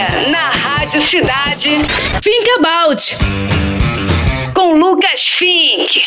Agora, na Rádio Cidade, Think About. Com Lucas Fink.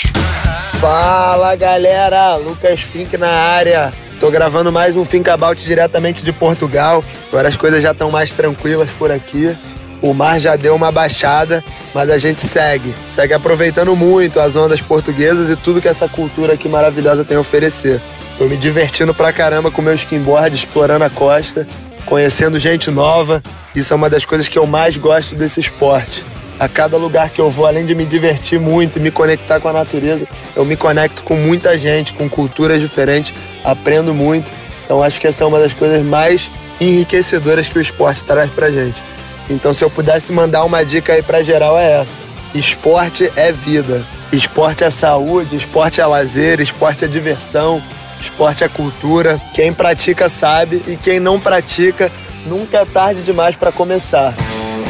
Fala galera, Lucas Fink na área. Tô gravando mais um Think About diretamente de Portugal. Agora as coisas já estão mais tranquilas por aqui. O mar já deu uma baixada, mas a gente segue. Segue aproveitando muito as ondas portuguesas e tudo que essa cultura aqui maravilhosa tem a oferecer. Tô me divertindo pra caramba com meu skimboard, explorando a costa, conhecendo gente nova. Isso é uma das coisas que eu mais gosto desse esporte. A cada lugar que eu vou, além de me divertir muito e me conectar com a natureza, eu me conecto com muita gente, com culturas diferentes, aprendo muito. Então acho que essa é uma das coisas mais enriquecedoras que o esporte traz pra gente. Então se eu pudesse mandar uma dica aí pra geral é essa. Esporte é vida. Esporte é saúde, esporte é lazer, esporte é diversão, esporte é cultura. Quem pratica sabe e quem não pratica nunca é tarde demais para começar.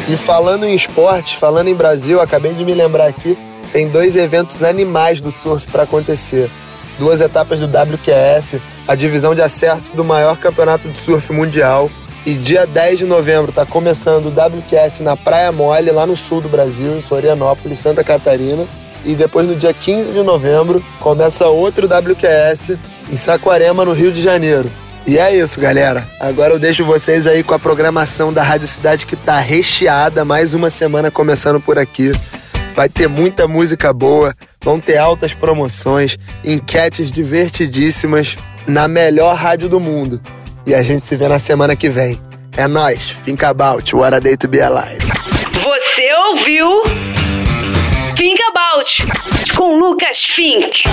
E falando em esporte, falando em Brasil, acabei de me lembrar aqui, tem dois eventos animais do surf para acontecer. Duas etapas do WQS, a divisão de acesso do maior campeonato de surf mundial. E dia 10 de novembro está começando o WQS na Praia Mole, lá no sul do Brasil, em Florianópolis, Santa Catarina. E depois no dia 15 de novembro começa outro WQS em Saquarema, no Rio de Janeiro. E é isso, galera. Agora eu deixo vocês aí com a programação da Rádio Cidade que tá recheada, mais uma semana começando por aqui. Vai ter muita música boa, vão ter altas promoções, enquetes divertidíssimas na melhor rádio do mundo. E a gente se vê na semana que vem. É nóis, think about, what a day to be alive. Você ouviu Think About com Lucas Fink.